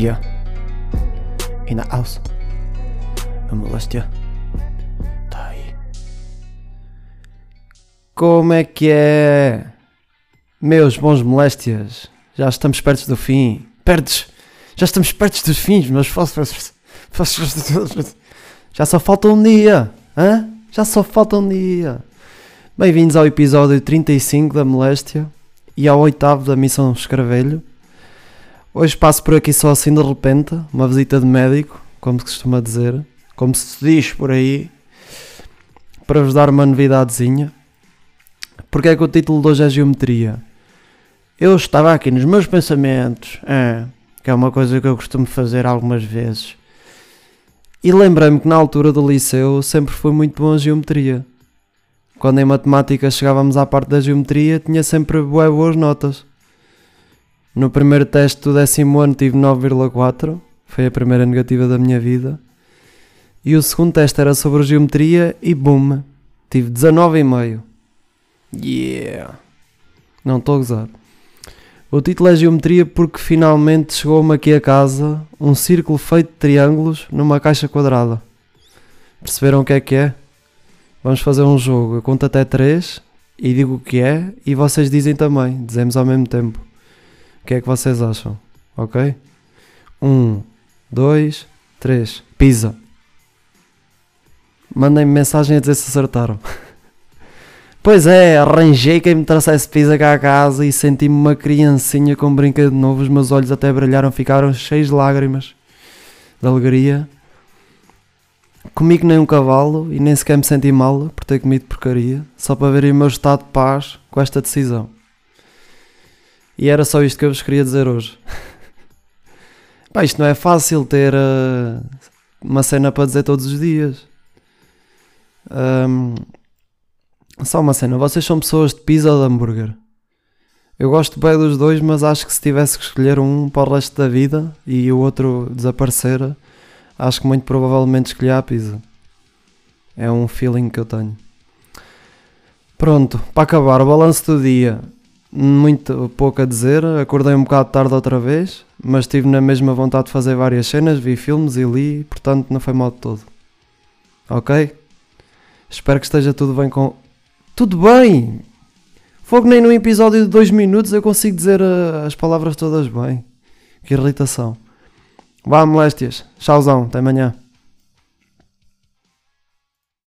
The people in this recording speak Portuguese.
Yeah. In the house. A moléstia. Tá aí. Como é que é? Meus bons moléstias. Já estamos perto do fim. Perdes. Já estamos perto dos fins, meus fósforos. Já só falta um dia. Hã? Já só falta um dia. Bem-vindos ao episódio 35 da Moléstia e ao oitavo da Missão Escravelho. Hoje passo por aqui só assim de repente, uma visita de médico, como se costuma dizer, como se diz por aí, para vos dar uma novidadezinha. Porque é que o título de hoje é Geometria? Eu estava aqui nos meus pensamentos, é, que é uma coisa que eu costumo fazer algumas vezes, e lembrei-me que na altura do liceu sempre fui muito bom a geometria. Quando em matemática chegávamos à parte da geometria, tinha sempre boas notas. No primeiro teste do décimo ano tive 9,4, foi a primeira negativa da minha vida. E o segundo teste era sobre geometria e boom, tive 19,5. Yeah! Não estou a gozar. O título é Geometria porque finalmente chegou-me aqui a casa um círculo feito de triângulos numa caixa quadrada. Perceberam o que é que é? Vamos fazer um jogo. Eu conto até 3 e digo o que é e vocês dizem também. Dizemos ao mesmo tempo. Que é que vocês acham? Ok? 1, 2, 3. Pisa. Mandem-me mensagem a dizer se acertaram. Pois é, arranjei quem me trouxesse pizza cá a casa e senti-me uma criancinha com brinquedo novo. Os meus olhos até brilharam, ficaram cheios de lágrimas de alegria. Comi que nem um cavalo e nem sequer me senti mal por ter comido porcaria, só para verem o meu estado de paz com esta decisão. E era só isto que eu vos queria dizer hoje. Pá, isto não é fácil ter uh, uma cena para dizer todos os dias. Um, só uma cena, vocês são pessoas de pizza ou de hambúrguer? Eu gosto bem dos dois, mas acho que se tivesse que escolher um para o resto da vida e o outro desaparecer, acho que muito provavelmente escolher a pizza. É um feeling que eu tenho. Pronto, para acabar, o balanço do dia. Muito pouco a dizer, acordei um bocado tarde outra vez, mas tive na mesma vontade de fazer várias cenas, vi filmes e li, portanto não foi mal de todo. Ok? Espero que esteja tudo bem com. Tudo bem! Fogo nem num episódio de 2 minutos eu consigo dizer uh, as palavras todas bem. Que irritação. Vá, moléstias. Tchauzão, até amanhã.